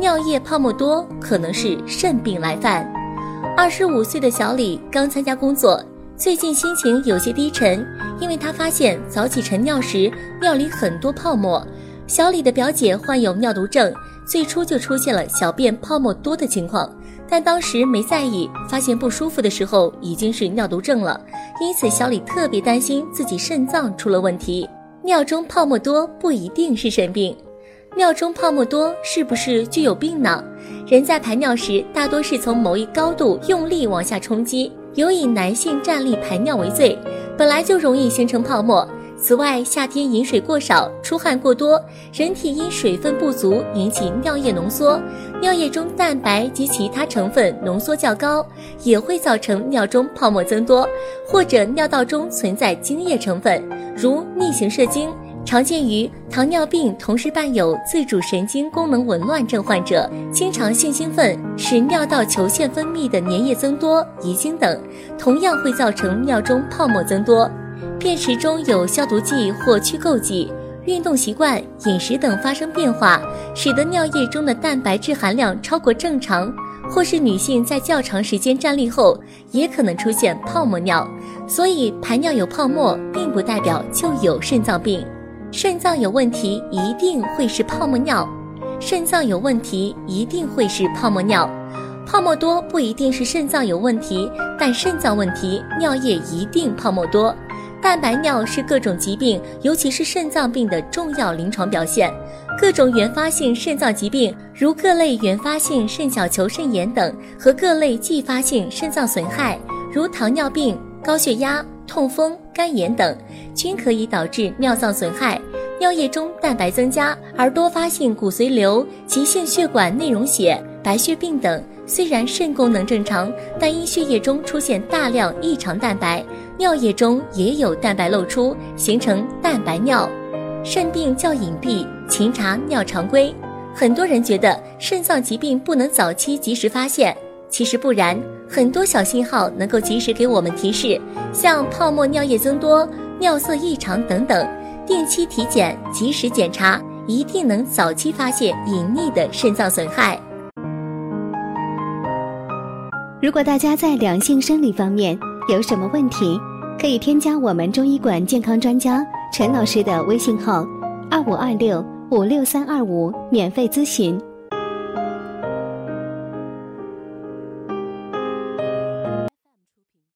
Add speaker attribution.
Speaker 1: 尿液泡沫多可能是肾病来犯。二十五岁的小李刚参加工作，最近心情有些低沉，因为他发现早起晨尿时尿里很多泡沫。小李的表姐患有尿毒症，最初就出现了小便泡沫多的情况，但当时没在意，发现不舒服的时候已经是尿毒症了。因此，小李特别担心自己肾脏出了问题。尿中泡沫多不一定是肾病。尿中泡沫多是不是就有病呢？人在排尿时，大多是从某一高度用力往下冲击，有以男性站立排尿为最，本来就容易形成泡沫。此外，夏天饮水过少、出汗过多，人体因水分不足引起尿液浓缩，尿液中蛋白及其他成分浓缩较高，也会造成尿中泡沫增多，或者尿道中存在精液成分，如逆行射精。常见于糖尿病同时伴有自主神经功能紊乱症患者，经常性兴奋使尿道球腺分泌的粘液增多、遗精等，同样会造成尿中泡沫增多。便池中有消毒剂或去垢剂，运动习惯、饮食等发生变化，使得尿液中的蛋白质含量超过正常，或是女性在较长时间站立后，也可能出现泡沫尿。所以排尿有泡沫，并不代表就有肾脏病。肾脏有问题，一定会是泡沫尿；肾脏有问题，一定会是泡沫尿。泡沫多不一定是肾脏有问题，但肾脏问题，尿液一定泡沫多。蛋白尿是各种疾病，尤其是肾脏病的重要临床表现。各种原发性肾脏疾病，如各类原发性肾小球肾炎等，和各类继发性肾脏损害，如糖尿病、高血压。痛风、肝炎等均可以导致尿脏损害，尿液中蛋白增加，而多发性骨髓瘤、急性血管内溶血、白血病等，虽然肾功能正常，但因血液中出现大量异常蛋白，尿液中也有蛋白露出，形成蛋白尿。肾病较隐蔽，勤查尿常规。很多人觉得肾脏疾病不能早期及时发现。其实不然，很多小信号能够及时给我们提示，像泡沫尿液增多、尿色异常等等，定期体检、及时检查，一定能早期发现隐匿的肾脏损害。
Speaker 2: 如果大家在两性生理方面有什么问题，可以添加我们中医馆健康专家陈老师的微信号：二五二六五六三二五，免费咨询。